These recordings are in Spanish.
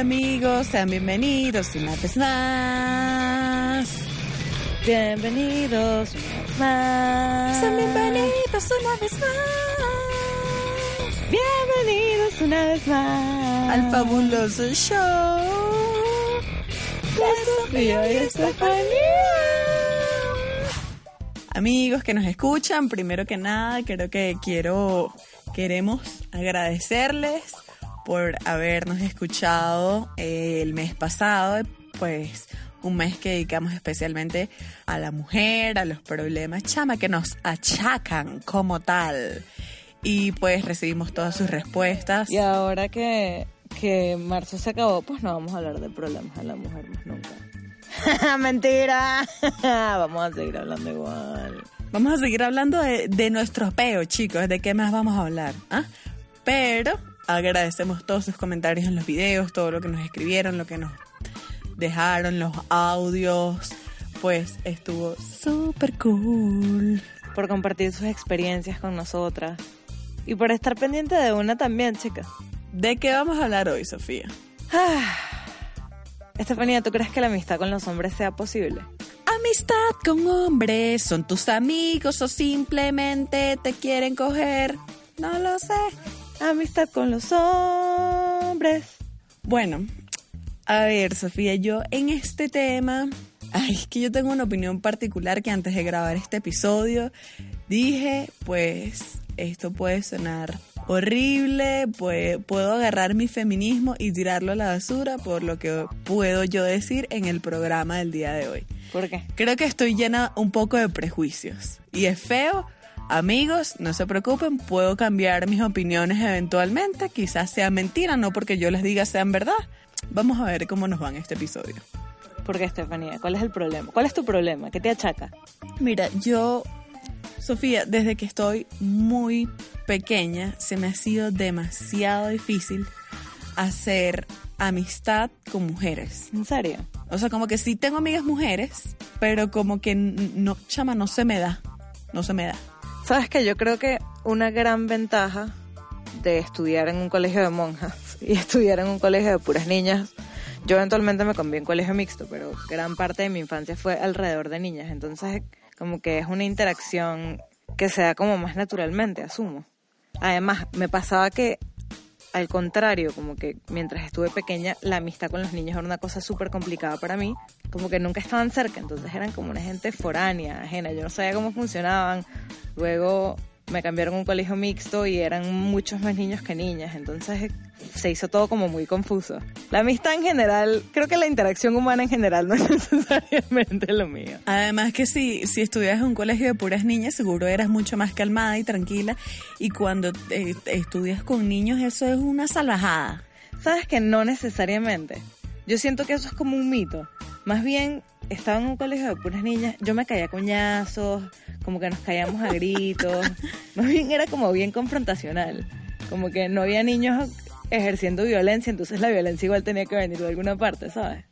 Hola amigos, sean bienvenidos una vez más. Bienvenidos una vez más. Sean bienvenidos una vez más. Bienvenidos una vez más. Al fabuloso show de Sofía y Estefanía. Amigos que nos escuchan, primero que nada, creo que quiero, queremos agradecerles por habernos escuchado eh, el mes pasado, pues un mes que dedicamos especialmente a la mujer, a los problemas chama que nos achacan como tal. Y pues recibimos todas sus respuestas. Y ahora que, que marzo se acabó, pues no vamos a hablar de problemas de la mujer más nunca. Mentira. vamos a seguir hablando igual. Vamos a seguir hablando de, de nuestros peos, chicos. ¿De qué más vamos a hablar? ¿Ah? Pero agradecemos todos sus comentarios en los videos, todo lo que nos escribieron, lo que nos dejaron, los audios. Pues estuvo súper cool. Por compartir sus experiencias con nosotras. Y por estar pendiente de una también, chicas. ¿De qué vamos a hablar hoy, Sofía? Ah. Estefanía, ¿tú crees que la amistad con los hombres sea posible? Amistad con hombres, ¿son tus amigos o simplemente te quieren coger? No lo sé. Amistad con los hombres. Bueno, a ver, Sofía, yo en este tema, ay, es que yo tengo una opinión particular que antes de grabar este episodio dije, pues esto puede sonar horrible, pues, puedo agarrar mi feminismo y tirarlo a la basura por lo que puedo yo decir en el programa del día de hoy. ¿Por qué? Creo que estoy llena un poco de prejuicios y es feo. Amigos, no se preocupen, puedo cambiar mis opiniones eventualmente, quizás sea mentira, no porque yo les diga sean verdad. Vamos a ver cómo nos va en este episodio. ¿Por qué, Estefanía? ¿Cuál es el problema? ¿Cuál es tu problema? ¿Qué te achaca? Mira, yo, Sofía, desde que estoy muy pequeña, se me ha sido demasiado difícil hacer amistad con mujeres. ¿En serio? O sea, como que sí tengo amigas mujeres, pero como que no, chama, no se me da. No se me da. Sabes que yo creo que una gran ventaja de estudiar en un colegio de monjas y estudiar en un colegio de puras niñas, yo eventualmente me cambié en colegio mixto, pero gran parte de mi infancia fue alrededor de niñas, entonces como que es una interacción que se da como más naturalmente, asumo. Además, me pasaba que al contrario, como que mientras estuve pequeña, la amistad con los niños era una cosa súper complicada para mí, como que nunca estaban cerca, entonces eran como una gente foránea, ajena, yo no sabía cómo funcionaban. Luego me cambiaron a un colegio mixto y eran muchos más niños que niñas, entonces se hizo todo como muy confuso. La amistad en general, creo que la interacción humana en general no es necesariamente lo mío. Además que si, si estudias en un colegio de puras niñas, seguro eras mucho más calmada y tranquila, y cuando eh, estudias con niños eso es una salvajada. Sabes que no necesariamente. Yo siento que eso es como un mito. Más bien, estaba en un colegio de puras niñas, yo me caía coñazos, como que nos caíamos a gritos. Más bien era como bien confrontacional. Como que no había niños ejerciendo violencia, entonces la violencia igual tenía que venir de alguna parte, ¿sabes?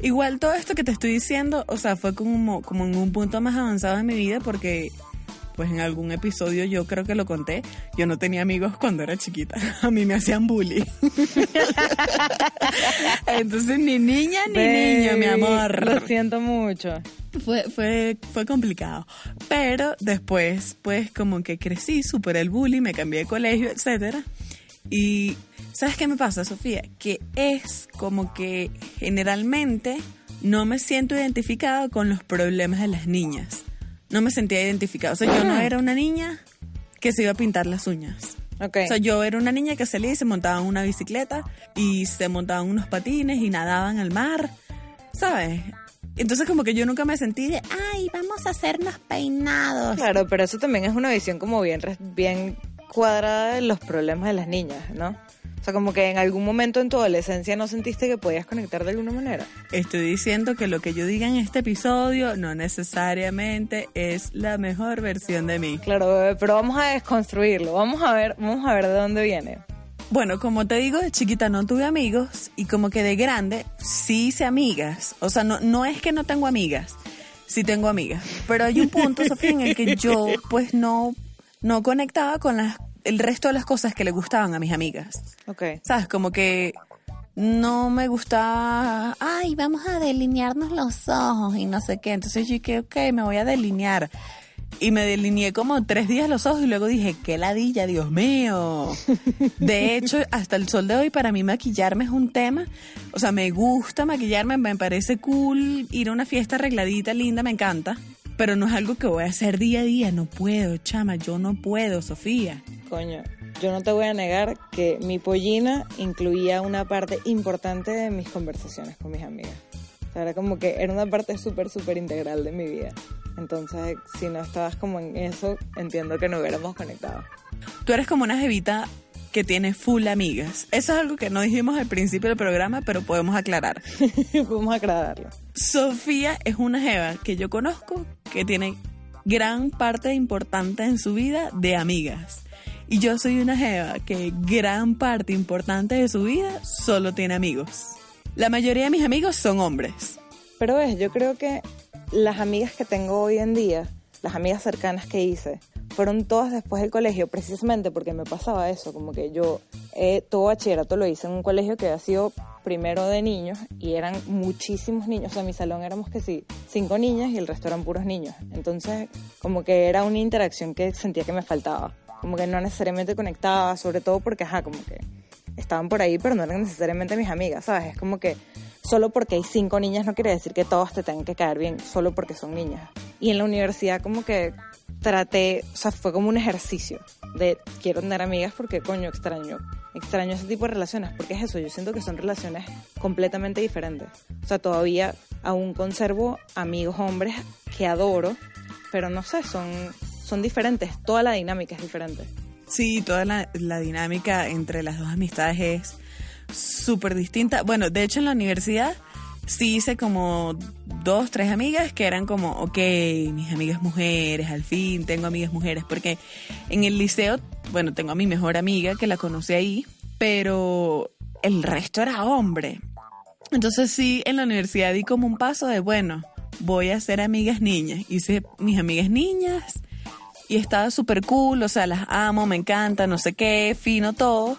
Igual todo esto que te estoy diciendo, o sea, fue como, como en un punto más avanzado de mi vida porque pues en algún episodio yo creo que lo conté, yo no tenía amigos cuando era chiquita, a mí me hacían bullying. Entonces ni niña ni niño, mi amor. Lo siento mucho. Fue, fue, fue complicado. Pero después, pues como que crecí, superé el bullying, me cambié de colegio, etcétera. Y ¿sabes qué me pasa, Sofía? Que es como que generalmente no me siento identificada con los problemas de las niñas. No me sentía identificada. O sea, yo no era una niña que se iba a pintar las uñas. Okay. O sea, yo era una niña que salía y se montaba en una bicicleta y se montaban unos patines y nadaban al mar, ¿sabes? Entonces como que yo nunca me sentí de, ay, vamos a hacernos peinados. Claro, pero eso también es una visión como bien, bien cuadrada de los problemas de las niñas, ¿no? O sea, como que en algún momento en tu adolescencia no sentiste que podías conectar de alguna manera. Estoy diciendo que lo que yo diga en este episodio no necesariamente es la mejor versión de mí. Claro, bebé, pero vamos a desconstruirlo. Vamos a ver, vamos a ver de dónde viene. Bueno, como te digo, de chiquita no tuve amigos y como que de grande sí hice amigas. O sea, no, no es que no tengo amigas, sí tengo amigas. Pero hay un punto, Sofía, en el que yo pues no, no conectaba con las, el resto de las cosas que le gustaban a mis amigas. Ok. ¿Sabes? Como que no me gustaba, ay, vamos a delinearnos los ojos y no sé qué. Entonces yo dije, ok, me voy a delinear. Y me delineé como tres días los ojos y luego dije, qué ladilla, Dios mío. De hecho, hasta el sol de hoy para mí maquillarme es un tema. O sea, me gusta maquillarme, me parece cool ir a una fiesta arregladita, linda, me encanta. Pero no es algo que voy a hacer día a día, no puedo, chama, yo no puedo, Sofía. Coño, yo no te voy a negar que mi pollina incluía una parte importante de mis conversaciones con mis amigas. O sea, era como que era una parte súper, súper integral de mi vida. Entonces, si no estabas como en eso, entiendo que no hubiéramos conectado. Tú eres como una jevita que tiene full amigas. Eso es algo que no dijimos al principio del programa, pero podemos aclarar. Podemos aclararlo. Sofía es una jeva que yo conozco que tiene gran parte importante en su vida de amigas. Y yo soy una jeva que gran parte importante de su vida solo tiene amigos. La mayoría de mis amigos son hombres. Pero ves, yo creo que las amigas que tengo hoy en día, las amigas cercanas que hice, fueron todas después del colegio, precisamente porque me pasaba eso, como que yo eh, todo bachillerato lo hice en un colegio que había sido primero de niños y eran muchísimos niños, o sea, en mi salón éramos que sí, cinco niñas y el resto eran puros niños, entonces como que era una interacción que sentía que me faltaba, como que no necesariamente conectaba, sobre todo porque, ajá, como que estaban por ahí, pero no eran necesariamente mis amigas, ¿sabes? Es como que solo porque hay cinco niñas no quiere decir que todas te tengan que caer bien, solo porque son niñas. Y en la universidad como que traté, o sea, fue como un ejercicio de quiero tener amigas porque coño extraño, extraño ese tipo de relaciones, porque es eso, yo siento que son relaciones completamente diferentes. O sea, todavía aún conservo amigos hombres que adoro, pero no sé, son, son diferentes, toda la dinámica es diferente. Sí, toda la, la dinámica entre las dos amistades es súper distinta. Bueno, de hecho en la universidad sí hice como dos, tres amigas que eran como, ok, mis amigas mujeres, al fin tengo amigas mujeres, porque en el liceo, bueno, tengo a mi mejor amiga que la conocí ahí, pero el resto era hombre. Entonces sí, en la universidad di como un paso de, bueno, voy a hacer amigas niñas. Hice mis amigas niñas y estaba súper cool, o sea, las amo, me encanta, no sé qué, fino todo,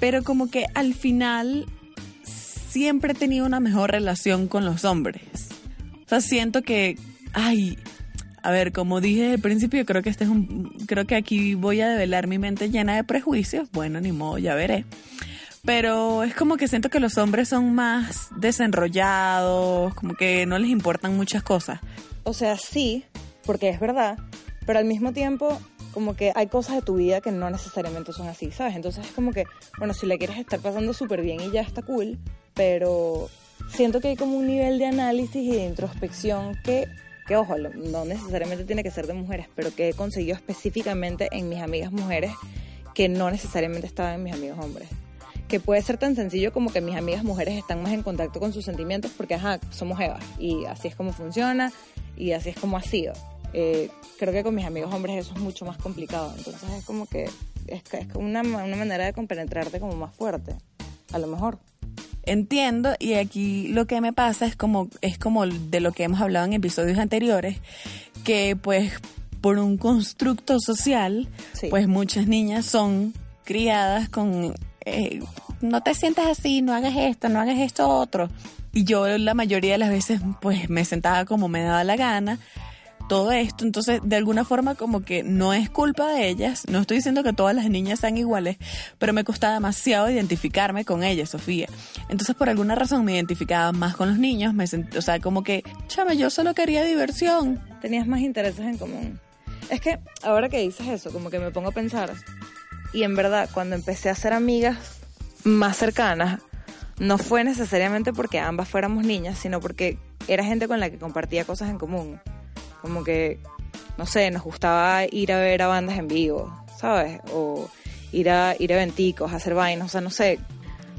pero como que al final siempre he tenido una mejor relación con los hombres. O sea, siento que, ay, a ver, como dije al principio, creo que este es un, creo que aquí voy a develar mi mente llena de prejuicios. Bueno, ni modo, ya veré. Pero es como que siento que los hombres son más desenrollados, como que no les importan muchas cosas. O sea, sí, porque es verdad, pero al mismo tiempo como que hay cosas de tu vida que no necesariamente son así, ¿sabes? Entonces es como que, bueno, si la quieres estar pasando súper bien y ya está cool, pero siento que hay como un nivel de análisis y de introspección que, que ojo, no necesariamente tiene que ser de mujeres, pero que he conseguido específicamente en mis amigas mujeres que no necesariamente estaban en mis amigos hombres. Que puede ser tan sencillo como que mis amigas mujeres están más en contacto con sus sentimientos porque, ajá, somos Evas y así es como funciona y así es como ha sido. Eh, creo que con mis amigos hombres eso es mucho más complicado. Entonces es como que es, es una, una manera de compenetrarte como más fuerte, a lo mejor. Entiendo y aquí lo que me pasa es como es como de lo que hemos hablado en episodios anteriores que pues por un constructo social Sí. pues muchas niñas son criadas con eh, no te sientas así, no hagas esto, no hagas esto otro y yo la mayoría de las veces pues me sentaba como me daba la gana todo esto, entonces de alguna forma como que no es culpa de ellas, no estoy diciendo que todas las niñas sean iguales, pero me costaba demasiado identificarme con ellas, Sofía. Entonces por alguna razón me identificaba más con los niños, me sent- o sea, como que, chama, yo solo quería diversión. Tenías más intereses en común. Es que ahora que dices eso, como que me pongo a pensar, y en verdad cuando empecé a hacer amigas más cercanas, no fue necesariamente porque ambas fuéramos niñas, sino porque era gente con la que compartía cosas en común. Como que, no sé, nos gustaba ir a ver a bandas en vivo, ¿sabes? O ir a, ir a eventicos, hacer vainas, o sea, no sé.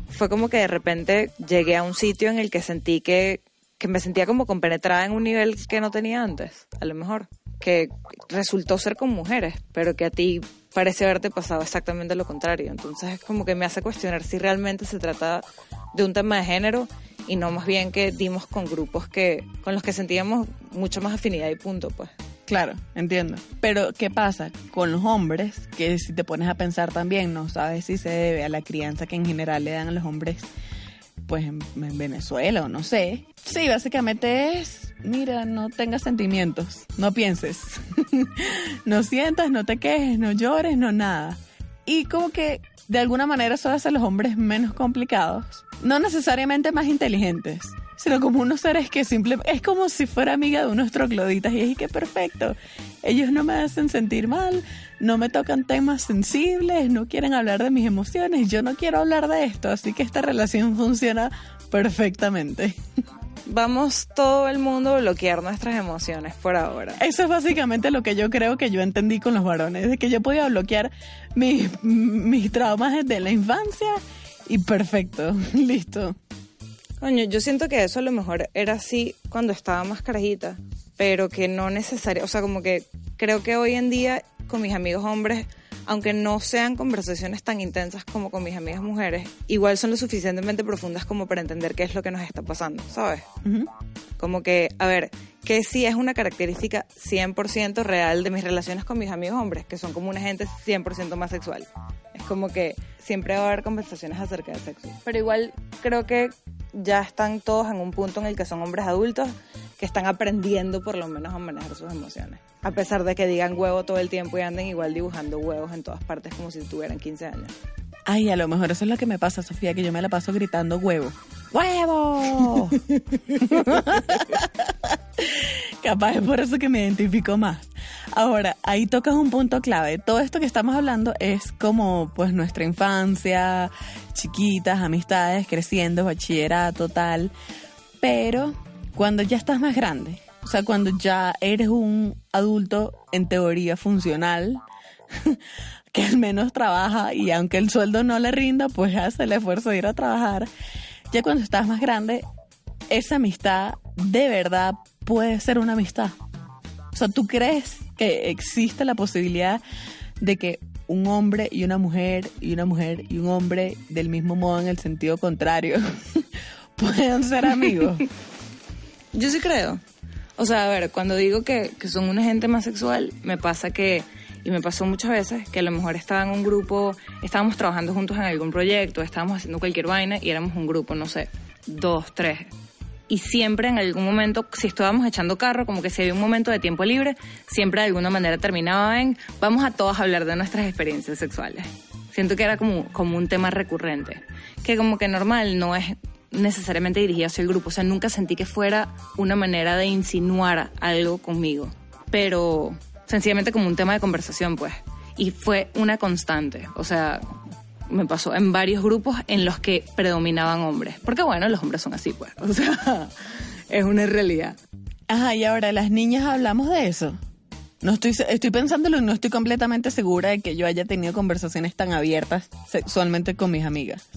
Fue como que de repente llegué a un sitio en el que sentí que, que me sentía como compenetrada en un nivel que no tenía antes, a lo mejor. Que resultó ser con mujeres, pero que a ti parece haberte pasado exactamente lo contrario. Entonces es como que me hace cuestionar si realmente se trata de un tema de género y no más bien que dimos con grupos que con los que sentíamos mucho más afinidad y punto, pues. Claro, entiendo. Pero, ¿qué pasa con los hombres? Que si te pones a pensar también, no sabes si se debe a la crianza que en general le dan a los hombres, pues en, en Venezuela o no sé. Sí, básicamente es, mira, no tengas sentimientos, no pienses, no sientas, no te quejes, no llores, no nada. Y como que de alguna manera eso hace a los hombres menos complicados, no necesariamente más inteligentes, sino como unos seres que simplemente es como si fuera amiga de unos trocloditas y es que perfecto. Ellos no me hacen sentir mal, no me tocan temas sensibles, no quieren hablar de mis emociones, yo no quiero hablar de esto, así que esta relación funciona perfectamente. Vamos todo el mundo a bloquear nuestras emociones por ahora. Eso es básicamente lo que yo creo que yo entendí con los varones, de que yo podía bloquear mis, mis traumas de la infancia y perfecto, listo. Coño, yo siento que eso a lo mejor era así cuando estaba más carajita, pero que no necesario, o sea, como que creo que hoy en día con mis amigos hombres, aunque no sean conversaciones tan intensas como con mis amigas mujeres, igual son lo suficientemente profundas como para entender qué es lo que nos está pasando, ¿sabes? Como que, a ver, que sí es una característica 100% real de mis relaciones con mis amigos hombres, que son como una gente 100% más sexual. Es como que siempre va a haber conversaciones acerca de sexo. Pero igual creo que ya están todos en un punto en el que son hombres adultos que están aprendiendo por lo menos a manejar sus emociones. A pesar de que digan huevo todo el tiempo y anden igual dibujando huevos en todas partes como si tuvieran 15 años. Ay, a lo mejor eso es lo que me pasa, Sofía, que yo me la paso gritando huevo. ¡Huevo! Capaz es por eso que me identifico más. Ahora, ahí tocas un punto clave. Todo esto que estamos hablando es como pues nuestra infancia, chiquitas, amistades, creciendo, bachillerato, tal. Pero cuando ya estás más grande, o sea, cuando ya eres un adulto en teoría funcional, que al menos trabaja y aunque el sueldo no le rinda, pues hace el esfuerzo de ir a trabajar. Ya cuando estás más grande, esa amistad de verdad puede ser una amistad. O sea, ¿tú crees que existe la posibilidad de que un hombre y una mujer y una mujer y un hombre del mismo modo en el sentido contrario puedan ser amigos? Yo sí creo. O sea, a ver, cuando digo que, que son una gente más sexual, me pasa que, y me pasó muchas veces, que a lo mejor estaba en un grupo, estábamos trabajando juntos en algún proyecto, estábamos haciendo cualquier vaina y éramos un grupo, no sé, dos, tres. Y siempre en algún momento, si estábamos echando carro, como que si había un momento de tiempo libre, siempre de alguna manera terminaba en, vamos a todos hablar de nuestras experiencias sexuales. Siento que era como, como un tema recurrente, que como que normal no es necesariamente dirigido hacia el grupo, o sea, nunca sentí que fuera una manera de insinuar algo conmigo, pero sencillamente como un tema de conversación, pues. Y fue una constante, o sea, me pasó en varios grupos en los que predominaban hombres, porque bueno, los hombres son así, pues, o sea, es una realidad. Ajá, y ahora las niñas hablamos de eso. No estoy, estoy pensándolo y no estoy completamente segura de que yo haya tenido conversaciones tan abiertas sexualmente con mis amigas.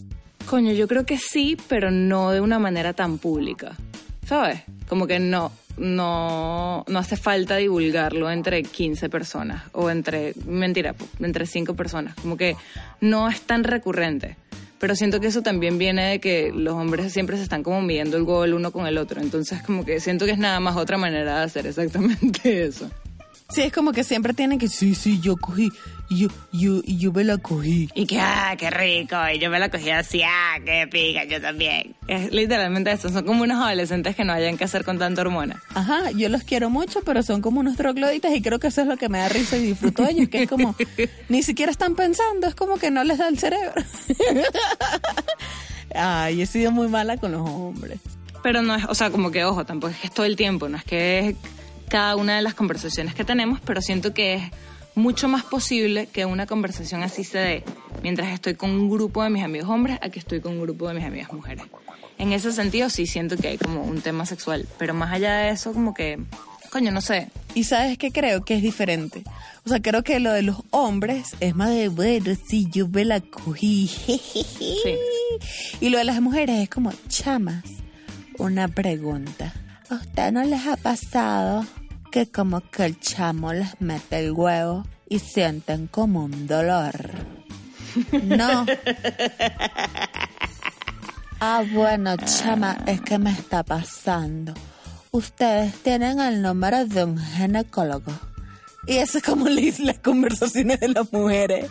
Coño, yo creo que sí, pero no de una manera tan pública. ¿Sabes? Como que no, no, no hace falta divulgarlo entre 15 personas o entre, mentira, entre 5 personas. Como que no es tan recurrente. Pero siento que eso también viene de que los hombres siempre se están como midiendo el gol uno con el otro. Entonces como que siento que es nada más otra manera de hacer exactamente eso. Sí, es como que siempre tienen que, sí, sí, yo cogí, y yo, yo, y yo me la cogí. Y que, ah, qué rico. Y yo me la cogí así, ah, qué pica, yo también. Es literalmente eso. Son como unos adolescentes que no hayan que hacer con tanta hormona. Ajá, yo los quiero mucho, pero son como unos trogloditas y creo que eso es lo que me da risa y disfruto de ellos, que es como, ni siquiera están pensando, es como que no les da el cerebro. Ay, he sido muy mala con los hombres. Pero no es, o sea, como que, ojo, tampoco es que es todo el tiempo, no es que es cada una de las conversaciones que tenemos, pero siento que es mucho más posible que una conversación así se dé mientras estoy con un grupo de mis amigos hombres a que estoy con un grupo de mis amigas mujeres. En ese sentido sí siento que hay como un tema sexual, pero más allá de eso como que Coño, no sé. Y sabes que creo que es diferente. O sea, creo que lo de los hombres es más de, bueno, sí, yo me la cogí. Y lo de las mujeres es como, chamas, una pregunta. ¿A usted no les ha pasado que como que el chamo les mete el huevo y sienten como un dolor? No. Ah, bueno, chama, es que me está pasando. Ustedes tienen el número de un ginecólogo. Y eso es como las conversaciones de las mujeres.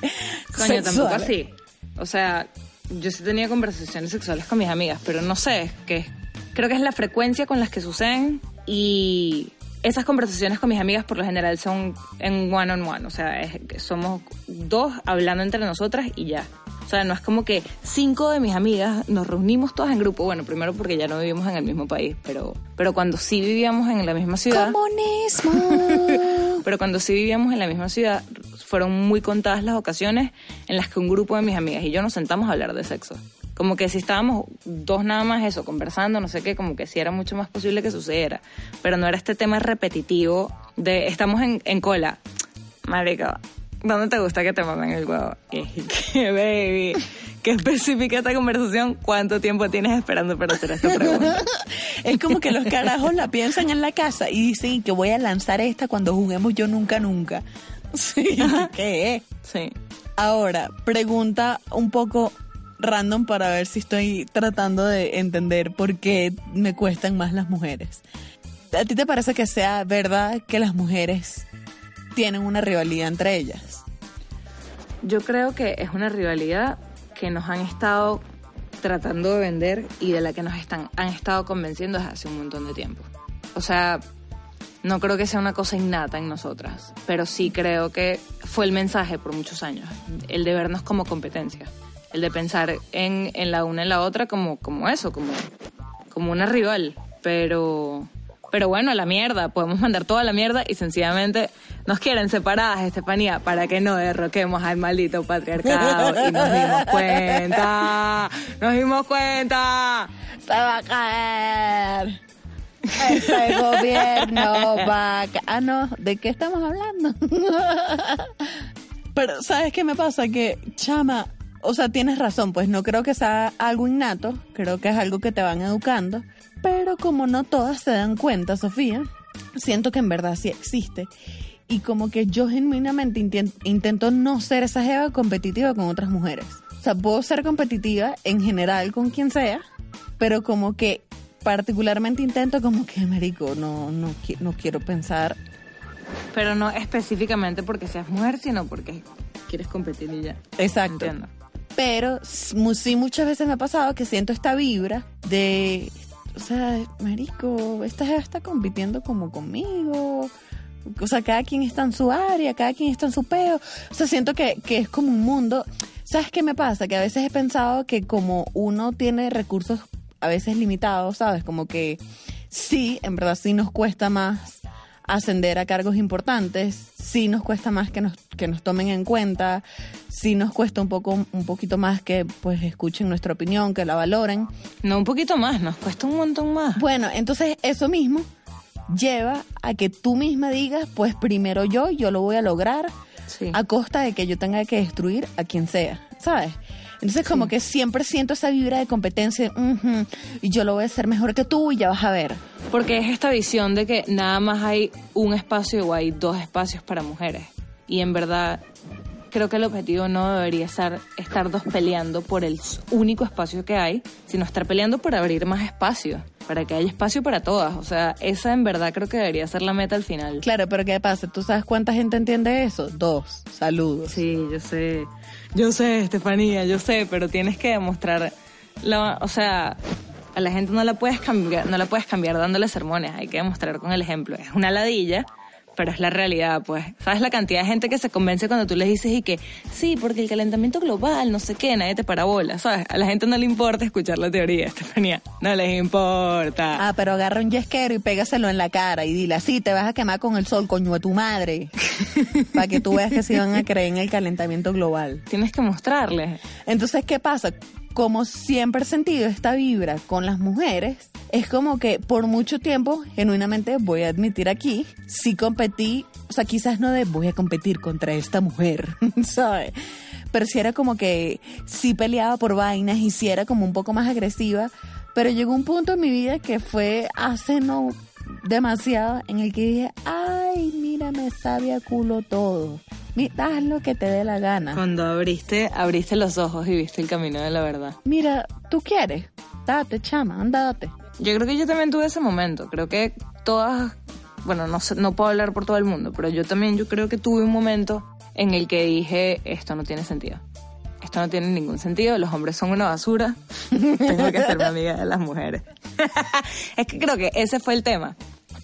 Coño, tampoco así. O sea, yo sí tenía conversaciones sexuales con mis amigas, pero no sé, que creo que es la frecuencia con las que suceden y esas conversaciones con mis amigas por lo general son en one on one, o sea, somos dos hablando entre nosotras y ya. O sea, no es como que cinco de mis amigas nos reunimos todas en grupo. Bueno, primero porque ya no vivimos en el mismo país, pero, pero cuando sí vivíamos en la misma ciudad. ¡Comunismo! pero cuando sí vivíamos en la misma ciudad, fueron muy contadas las ocasiones en las que un grupo de mis amigas y yo nos sentamos a hablar de sexo. Como que si estábamos dos nada más eso, conversando, no sé qué, como que sí era mucho más posible que sucediera. Pero no era este tema repetitivo de estamos en, en cola. Marica, ¿Dónde te gusta que te mamen el huevo? ¿Qué, baby? ¿Qué especifica esta conversación? ¿Cuánto tiempo tienes esperando para hacer esta pregunta? es como que los carajos la piensan en la casa y dicen que voy a lanzar esta cuando juguemos yo nunca nunca. Sí, ¿qué Sí. Ahora, pregunta un poco random para ver si estoy tratando de entender por qué me cuestan más las mujeres. ¿A ti te parece que sea verdad que las mujeres tienen una rivalidad entre ellas? Yo creo que es una rivalidad que nos han estado tratando de vender y de la que nos están, han estado convenciendo desde hace un montón de tiempo. O sea, no creo que sea una cosa innata en nosotras, pero sí creo que fue el mensaje por muchos años, el de vernos como competencia, el de pensar en, en la una y la otra como, como eso, como, como una rival, pero pero bueno, a la mierda, podemos mandar toda la mierda y sencillamente nos quieren separadas, Estefanía, para que no derroquemos al maldito patriarcado. Y nos dimos cuenta, nos dimos cuenta. Se va a caer. Este gobierno va a caer. Ah, no, ¿de qué estamos hablando? Pero, ¿sabes qué me pasa? Que, chama, o sea, tienes razón, pues no creo que sea algo innato, creo que es algo que te van educando. Pero como no todas se dan cuenta, Sofía, siento que en verdad sí existe. Y como que yo genuinamente intento no ser esa jeva competitiva con otras mujeres. O sea, puedo ser competitiva en general con quien sea, pero como que particularmente intento como que, marico, no, no, no quiero pensar. Pero no específicamente porque seas mujer, sino porque quieres competir y ya. Exacto. Pero sí muchas veces me ha pasado que siento esta vibra de o sea, marico, esta está compitiendo como conmigo. O sea, cada quien está en su área, cada quien está en su peo. O sea, siento que, que es como un mundo. ¿Sabes qué me pasa? Que a veces he pensado que como uno tiene recursos a veces limitados, ¿sabes? Como que sí, en verdad sí nos cuesta más ascender a cargos importantes, sí nos cuesta más que nos, que nos tomen en cuenta, sí nos cuesta un poco, un poquito más que pues escuchen nuestra opinión, que la valoren. No un poquito más, nos cuesta un montón más. Bueno, entonces eso mismo lleva a que tú misma digas, pues primero yo, yo lo voy a lograr a costa de que yo tenga que destruir a quien sea, ¿sabes? Entonces como que siempre siento esa vibra de competencia, y yo lo voy a hacer mejor que tú y ya vas a ver. Porque es esta visión de que nada más hay un espacio o hay dos espacios para mujeres. Y en verdad creo que el objetivo no debería ser estar dos peleando por el único espacio que hay, sino estar peleando por abrir más espacio, para que haya espacio para todas. O sea, esa en verdad creo que debería ser la meta al final. Claro, pero ¿qué pasa? ¿Tú sabes cuánta gente entiende eso? Dos. Saludos. Sí, yo sé. Yo sé, Estefanía, yo sé, pero tienes que demostrar, la, o sea, a la gente no la puedes cambiar, no la puedes cambiar dándole sermones, hay que demostrar con el ejemplo. Es una ladilla, pero es la realidad, pues. ¿Sabes la cantidad de gente que se convence cuando tú les dices y que sí, porque el calentamiento global, no sé qué, nadie te parabola, ¿sabes? A la gente no le importa escuchar la teoría, Estefanía. No les importa. Ah, pero agarra un yesquero y pégaselo en la cara y dile, sí, te vas a quemar con el sol, coño, a tu madre. Para que tú veas que sí van a creer en el calentamiento global. Tienes que mostrarles. Entonces, ¿qué pasa? Como siempre he sentido esta vibra con las mujeres, es como que por mucho tiempo, genuinamente voy a admitir aquí, sí competí, o sea, quizás no de voy a competir contra esta mujer, ¿sabes? Pero sí era como que sí peleaba por vainas y sí era como un poco más agresiva, pero llegó un punto en mi vida que fue hace no demasiado en el que dije, ay, mira, me sabe a culo todo. Mira, haz lo que te dé la gana. Cuando abriste, abriste los ojos y viste el camino de la verdad. Mira, tú quieres, date, chama, anda, date. Yo creo que yo también tuve ese momento. Creo que todas, bueno, no, no puedo hablar por todo el mundo, pero yo también yo creo que tuve un momento en el que dije, esto no tiene sentido. Esto no tiene ningún sentido, los hombres son una basura, tengo que ser mi amiga de las mujeres. es que creo que ese fue el tema.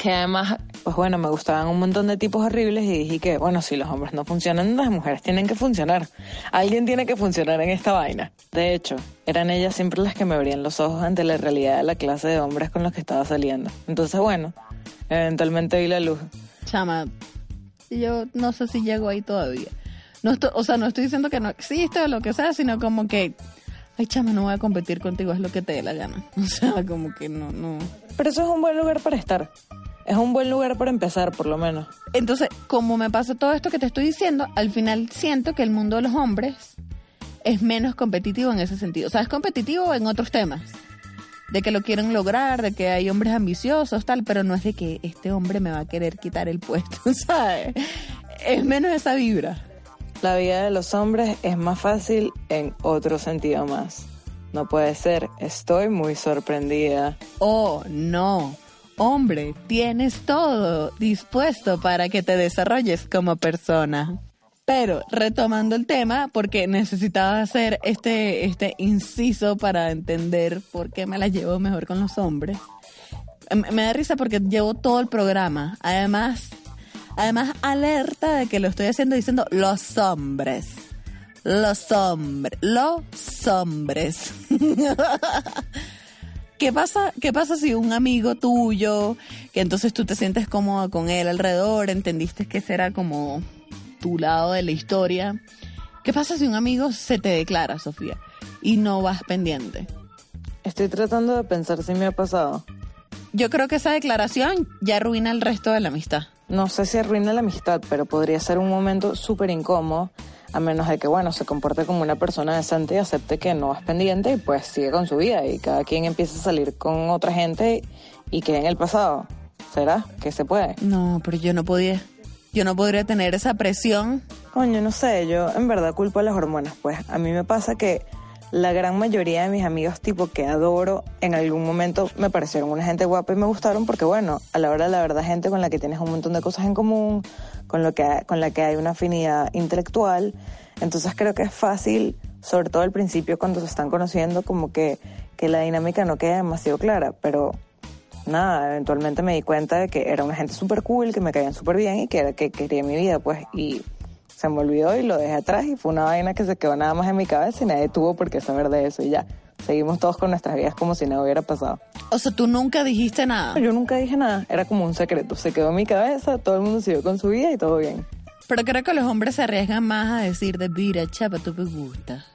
Que además, pues bueno, me gustaban un montón de tipos horribles y dije que, bueno, si los hombres no funcionan, las mujeres tienen que funcionar. Alguien tiene que funcionar en esta vaina. De hecho, eran ellas siempre las que me abrían los ojos ante la realidad de la clase de hombres con los que estaba saliendo. Entonces, bueno, eventualmente vi la luz. Chama, yo no sé si llego ahí todavía. No estoy, o sea, no estoy diciendo que no existe o lo que sea, sino como que, ay, chama, no voy a competir contigo, es lo que te dé la gana. O sea, como que no, no. Pero eso es un buen lugar para estar. Es un buen lugar para empezar, por lo menos. Entonces, como me pasa todo esto que te estoy diciendo, al final siento que el mundo de los hombres es menos competitivo en ese sentido. O sea, es competitivo en otros temas. De que lo quieren lograr, de que hay hombres ambiciosos, tal, pero no es de que este hombre me va a querer quitar el puesto, ¿sabes? Es menos esa vibra. La vida de los hombres es más fácil en otro sentido más. No puede ser, estoy muy sorprendida. Oh, no. Hombre, tienes todo dispuesto para que te desarrolles como persona. Pero retomando el tema, porque necesitaba hacer este, este inciso para entender por qué me la llevo mejor con los hombres. Me, da risa porque llevo todo el programa. Además, además alerta de que lo estoy haciendo diciendo los hombres. Los hombres. Los hombres. ¿Qué pasa, ¿Qué pasa si un amigo tuyo, que entonces tú te sientes cómodo con él alrededor, entendiste que será como tu lado de la historia? ¿Qué pasa si un amigo se te declara, Sofía, y no vas pendiente? Estoy tratando de pensar si me ha pasado. Yo creo que esa declaración ya arruina el resto de la amistad. No sé si arruina la amistad, pero podría ser un momento súper incómodo a menos de que, bueno, se comporte como una persona decente y acepte que no vas pendiente y pues sigue con su vida y cada quien empieza a salir con otra gente y quede en el pasado. ¿Será que se puede? No, pero yo no podía. Yo no podría tener esa presión. Coño, no sé, yo en verdad culpo a las hormonas. Pues a mí me pasa que la gran mayoría de mis amigos tipo que adoro en algún momento me parecieron una gente guapa y me gustaron porque bueno, a la hora de la verdad gente con la que tienes un montón de cosas en común, con, lo que, con la que hay una afinidad intelectual. Entonces creo que es fácil, sobre todo al principio cuando se están conociendo, como que, que la dinámica no queda demasiado clara, pero nada, eventualmente me di cuenta de que era una gente súper cool, que me caían súper bien y que era que quería mi vida, pues, y se me olvidó y lo dejé atrás y fue una vaina que se quedó nada más en mi cabeza y nadie tuvo por qué saber de eso y ya. Seguimos todos con nuestras vidas como si nada hubiera pasado. O sea, tú nunca dijiste nada. Yo nunca dije nada, era como un secreto. Se quedó en mi cabeza, todo el mundo siguió con su vida y todo bien. Pero creo que los hombres se arriesgan más a decir de mira, chapa, tú me gusta.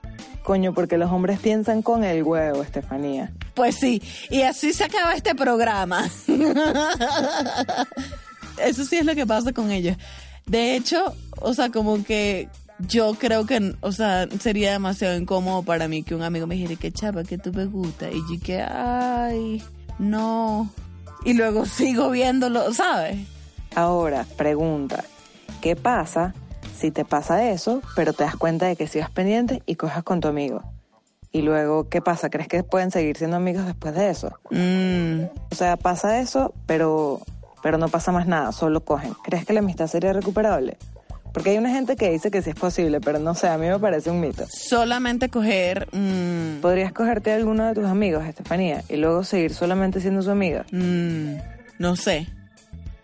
Coño, porque los hombres piensan con el huevo, Estefanía. Pues sí, y así se acaba este programa. Eso sí es lo que pasa con ellos. De hecho, o sea, como que yo creo que, o sea, sería demasiado incómodo para mí que un amigo me dijera que chapa, que tú me gusta. Y yo que, ay, no. Y luego sigo viéndolo, ¿sabes? Ahora, pregunta, ¿qué pasa si te pasa eso, pero te das cuenta de que sigas pendiente y cojas con tu amigo? Y luego, ¿qué pasa? ¿Crees que pueden seguir siendo amigos después de eso? Mm. O sea, pasa eso, pero, pero no pasa más nada, solo cogen. ¿Crees que la amistad sería recuperable? Porque hay una gente que dice que sí es posible, pero no sé, a mí me parece un mito. Solamente coger... mm, ¿Podrías cogerte a alguno de tus amigos, Estefanía, y luego seguir solamente siendo su amiga? mm, no sé.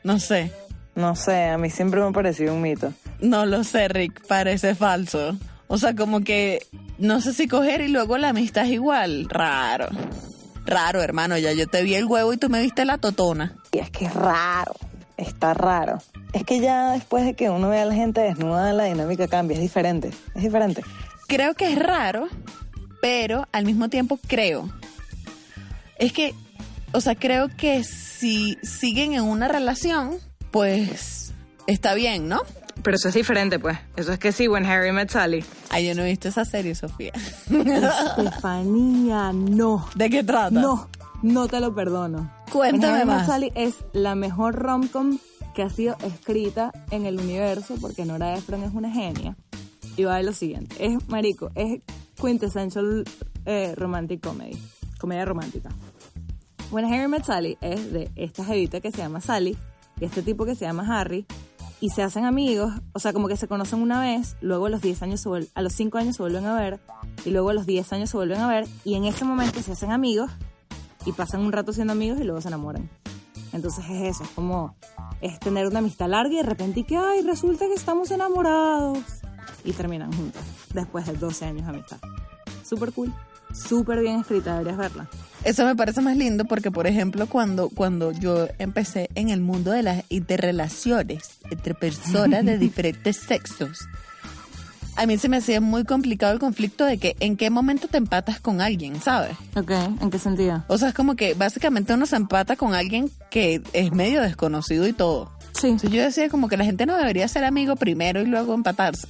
No sé. No sé, a mí siempre me ha parecido un mito. No lo sé, Rick. Parece falso. O sea, como que no sé si coger y luego la amistad es igual. Raro. Raro, hermano. Ya yo te vi el huevo y tú me viste la totona. Y es que es raro, está raro. Es que ya después de que uno ve a la gente desnuda, la dinámica cambia, es diferente, es diferente. Creo que es raro, pero al mismo tiempo creo. Es que, o sea, creo que si siguen en una relación, pues está bien, ¿no? Pero eso es diferente, pues. Eso es que sí, When Harry Met Sally. Ay, yo no he visto esa serie, Sofía. Estefanía, no. ¿De qué trata? No, no te lo perdono. Cuéntame más. Sally es la mejor romcom que ha sido escrita en el universo porque Nora Ephron es una genia. Y va de lo siguiente. Es, marico, es quintessential eh, romantic comedy. Comedia romántica. When Harry Met Sally es de esta jevita que se llama Sally y este tipo que se llama Harry y se hacen amigos, o sea, como que se conocen una vez, luego a los 10 años se a los 5 años se vuelven a ver y luego a los 10 años se vuelven a ver y en ese momento se hacen amigos y pasan un rato siendo amigos y luego se enamoran. Entonces es eso, es como es tener una amistad larga y de repente y que ay, resulta que estamos enamorados y terminan juntos después de 12 años de amistad. Súper cool, súper bien escrita, deberías verla. Eso me parece más lindo porque, por ejemplo, cuando, cuando yo empecé en el mundo de las interrelaciones entre personas de diferentes sexos, a mí se me hacía muy complicado el conflicto de que en qué momento te empatas con alguien, ¿sabes? Ok, ¿en qué sentido? O sea, es como que básicamente uno se empata con alguien que es medio desconocido y todo. Sí. Entonces yo decía como que la gente no debería ser amigo primero y luego empatarse.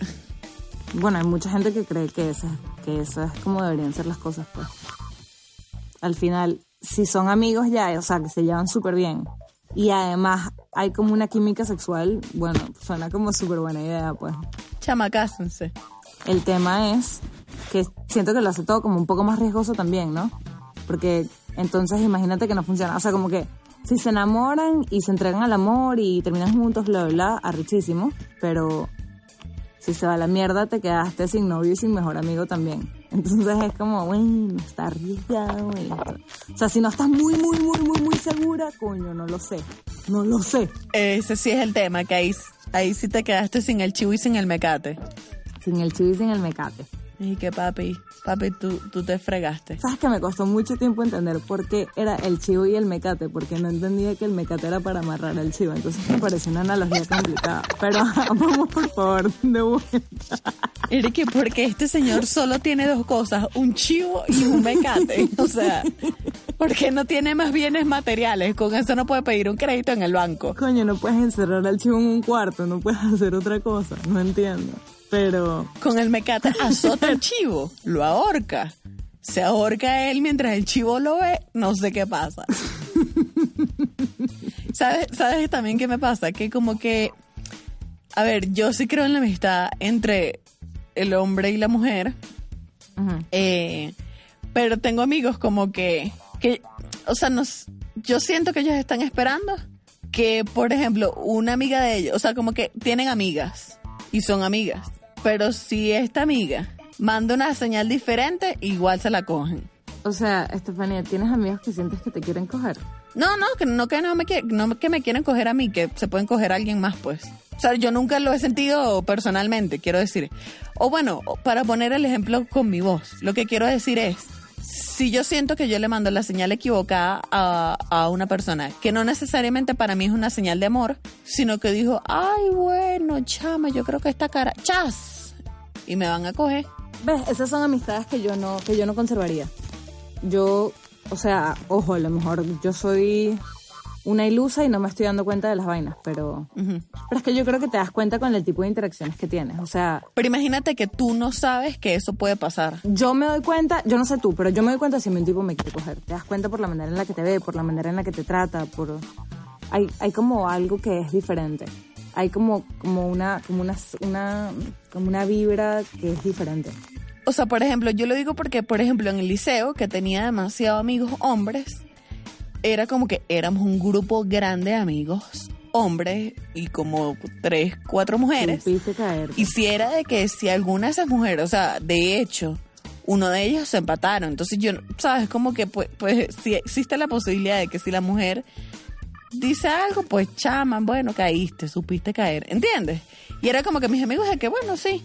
Bueno, hay mucha gente que cree que eso, que eso es como deberían ser las cosas, pues. Al final, si son amigos ya, o sea, que se llevan súper bien, y además hay como una química sexual, bueno, suena como súper buena idea, pues. Chamacásense. El tema es que siento que lo hace todo como un poco más riesgoso también, ¿no? Porque entonces imagínate que no funciona. O sea, como que si se enamoran y se entregan al amor y terminan juntos, bla, bla, bla, arrechísimo. Pero si se va a la mierda, te quedaste sin novio y sin mejor amigo también. Entonces es como, bueno, está arriesgado. güey. O sea, si no estás muy, muy, muy, muy, muy segura, coño, no lo sé. No lo sé. Ese sí es el tema, que ahí, ahí sí te quedaste sin el chivo y sin el mecate. Sin el chivo y sin el mecate. Y que papi, papi, tú, tú te fregaste. ¿Sabes que me costó mucho tiempo entender por qué era el chivo y el mecate? Porque no entendía que el mecate era para amarrar el chivo. Entonces me pareció una analogía complicada. Pero vamos, por favor, de vuelta. Eric, porque este señor solo tiene dos cosas, un chivo y un mecate. O sea, porque no tiene más bienes materiales. Con eso no puede pedir un crédito en el banco. Coño, no puedes encerrar al chivo en un cuarto, no puedes hacer otra cosa. No entiendo. Pero Con el mecate azota el chivo, lo ahorca. Se ahorca él mientras el chivo lo ve, no sé qué pasa. ¿Sabes, ¿Sabes también qué me pasa? Que como que, a ver, yo sí creo en la amistad entre el hombre y la mujer, eh, pero tengo amigos como que, que o sea, nos, yo siento que ellos están esperando que, por ejemplo, una amiga de ellos, o sea, como que tienen amigas y son amigas, pero si esta amiga manda una señal diferente, igual se la cogen. O sea, Estefanía, ¿tienes amigos que sientes que te quieren coger? No, no, que no que no me no que me quieren coger a mí, que se pueden coger a alguien más, pues. O sea, yo nunca lo he sentido personalmente, quiero decir. O bueno, para poner el ejemplo con mi voz, lo que quiero decir es, si yo siento que yo le mando la señal equivocada a, a una persona, que no necesariamente para mí es una señal de amor, sino que dijo, ay, bueno, chama, yo creo que esta cara, chas, y me van a coger. ¿Ves? Esas son amistades que yo no, que yo no conservaría. Yo, o sea, ojo, a lo mejor yo soy una ilusa y no me estoy dando cuenta de las vainas, pero, Ujú. pero es que yo creo que te das cuenta con el tipo de interacciones que tienes. O sea, Pero imagínate que tú no sabes que eso puede pasar. yo me doy cuenta, yo no sé tú, pero yo me doy cuenta si un tipo me quiere coger. Te das cuenta por la manera en la que te ve, por la manera en la que te trata, por hay, hay como algo que es diferente. Hay como, como una, como una, una, como una vibra que es diferente. O sea, por ejemplo, yo lo digo porque, por ejemplo, en el liceo, que tenía demasiados amigos hombres, era como que éramos un grupo grande de amigos hombres y como tres, cuatro mujeres. Caer. Y si era de que si alguna de esas mujeres, o sea, de hecho, uno de ellos se empataron. Entonces yo, ¿sabes? Como que pues, pues si existe la posibilidad de que si la mujer dice algo, pues chama, bueno, caíste, supiste caer, ¿entiendes? Y era como que mis amigos de que, bueno, sí.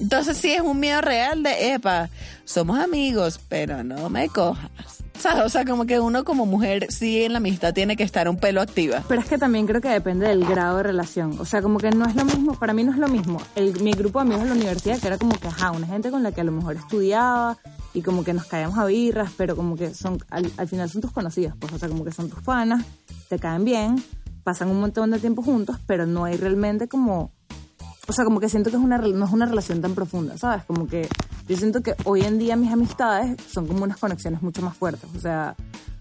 Entonces sí es un miedo real de, epa, somos amigos, pero no me cojas. ¿Sabes? O sea, como que uno como mujer sí en la amistad tiene que estar un pelo activa. Pero es que también creo que depende del grado de relación. O sea, como que no es lo mismo, para mí no es lo mismo. El, mi grupo de amigos en la universidad, que era como que, ajá, una gente con la que a lo mejor estudiaba y como que nos caíamos a birras, pero como que son, al, al final son tus conocidos, pues, o sea, como que son tus panas, te caen bien, pasan un montón de tiempo juntos, pero no hay realmente como o sea, como que siento que es una, no es una relación tan profunda, ¿sabes? Como que yo siento que hoy en día mis amistades son como unas conexiones mucho más fuertes, o sea,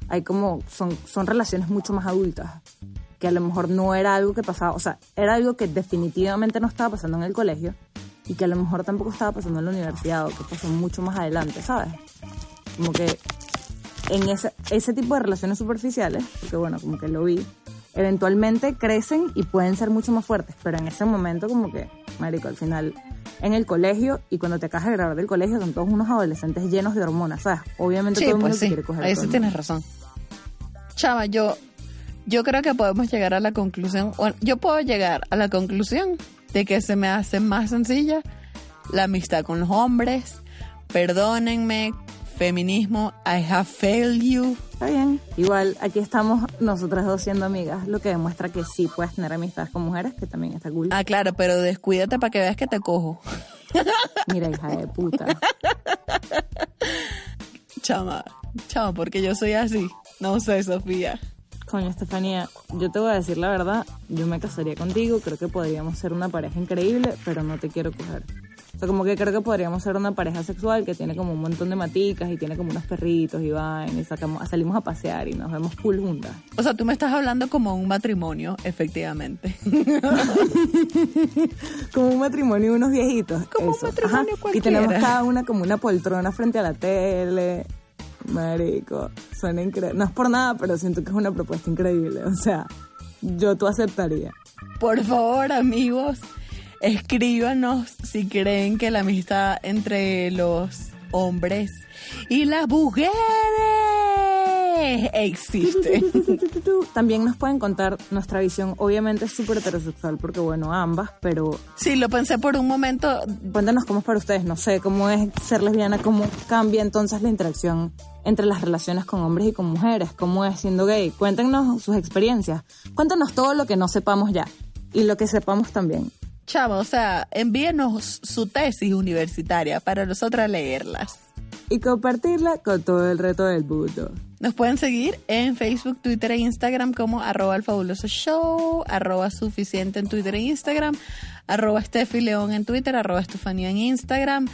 hay como, son, son relaciones mucho más adultas, que a lo mejor no era algo que pasaba, o sea, era algo que definitivamente no estaba pasando en el colegio y que a lo mejor tampoco estaba pasando en la universidad o que pasó mucho más adelante, ¿sabes? Como que en ese, ese tipo de relaciones superficiales, porque bueno, como que lo vi, eventualmente crecen y pueden ser mucho más fuertes, pero en ese momento como que, marico, al final en el colegio y cuando te acabas de grabar del colegio son todos unos adolescentes llenos de hormonas, ¿sabes? Obviamente Sí, todo el mundo pues sí, quiere coger. ahí sí tienes razón. Chava, yo, yo creo que podemos llegar a la conclusión, bueno, yo puedo llegar a la conclusión de que se me hace más sencilla la amistad con los hombres. Perdónenme, feminismo, I have failed you. Está bien. Igual aquí estamos nosotras dos siendo amigas, lo que demuestra que sí puedes tener amistades con mujeres, que también está cool. Ah, claro, pero descuídate para que veas que te cojo. Mira, hija de puta. Chama, chama, porque yo soy así. No sé, Sofía. Coño, Estefanía, yo te voy a decir la verdad, yo me casaría contigo, creo que podríamos ser una pareja increíble, pero no te quiero coger. O sea, como que creo que podríamos ser una pareja sexual que tiene como un montón de maticas y tiene como unos perritos y van y sacamos, salimos a pasear y nos vemos cool juntas. O sea, tú me estás hablando como un matrimonio, efectivamente. Como un matrimonio de unos viejitos. Como un matrimonio Y cualquiera. tenemos cada una como una poltrona frente a la tele. Marico, suena increíble. No es por nada, pero siento que es una propuesta increíble. O sea, yo tú aceptaría. Por favor, amigos, escríbanos si creen que la amistad entre los hombres y las mujeres existe. También nos pueden contar nuestra visión, obviamente es súper heterosexual, porque bueno, ambas, pero Sí, lo pensé por un momento. cuéntanos cómo es para ustedes, no sé, cómo es ser lesbiana, cómo cambia entonces la interacción entre las relaciones con hombres y con mujeres, cómo es siendo gay. Cuéntenos sus experiencias, cuéntanos todo lo que no sepamos ya y lo que sepamos también. Chavo, o sea, envíenos su tesis universitaria para nosotras leerlas. Y compartirla con todo el resto del mundo. Nos pueden seguir en Facebook, Twitter e Instagram como arroba el fabuloso show, arroba suficiente en Twitter e Instagram, arroba Steffi León en Twitter, arroba Estefanía en Instagram,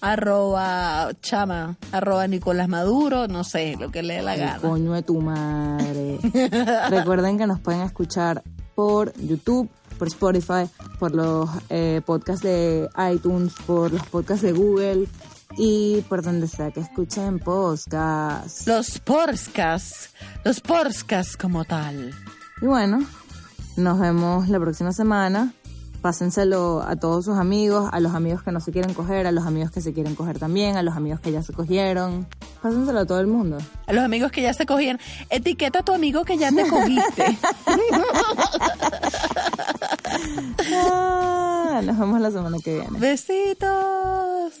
arroba Chama, arroba Nicolás Maduro, no sé, lo que le dé la El gana. coño de tu madre. Recuerden que nos pueden escuchar por YouTube, por Spotify, por los eh, podcasts de iTunes, por los podcasts de Google y por donde sea que escuchen podcasts. Los Porskas, los Porskas como tal. Y bueno, nos vemos la próxima semana. Pásenselo a todos sus amigos, a los amigos que no se quieren coger, a los amigos que se quieren coger también, a los amigos que ya se cogieron. Pásenselo a todo el mundo. A los amigos que ya se cogían, etiqueta a tu amigo que ya te cogiste. Ah, nos vemos la semana que viene. Besitos.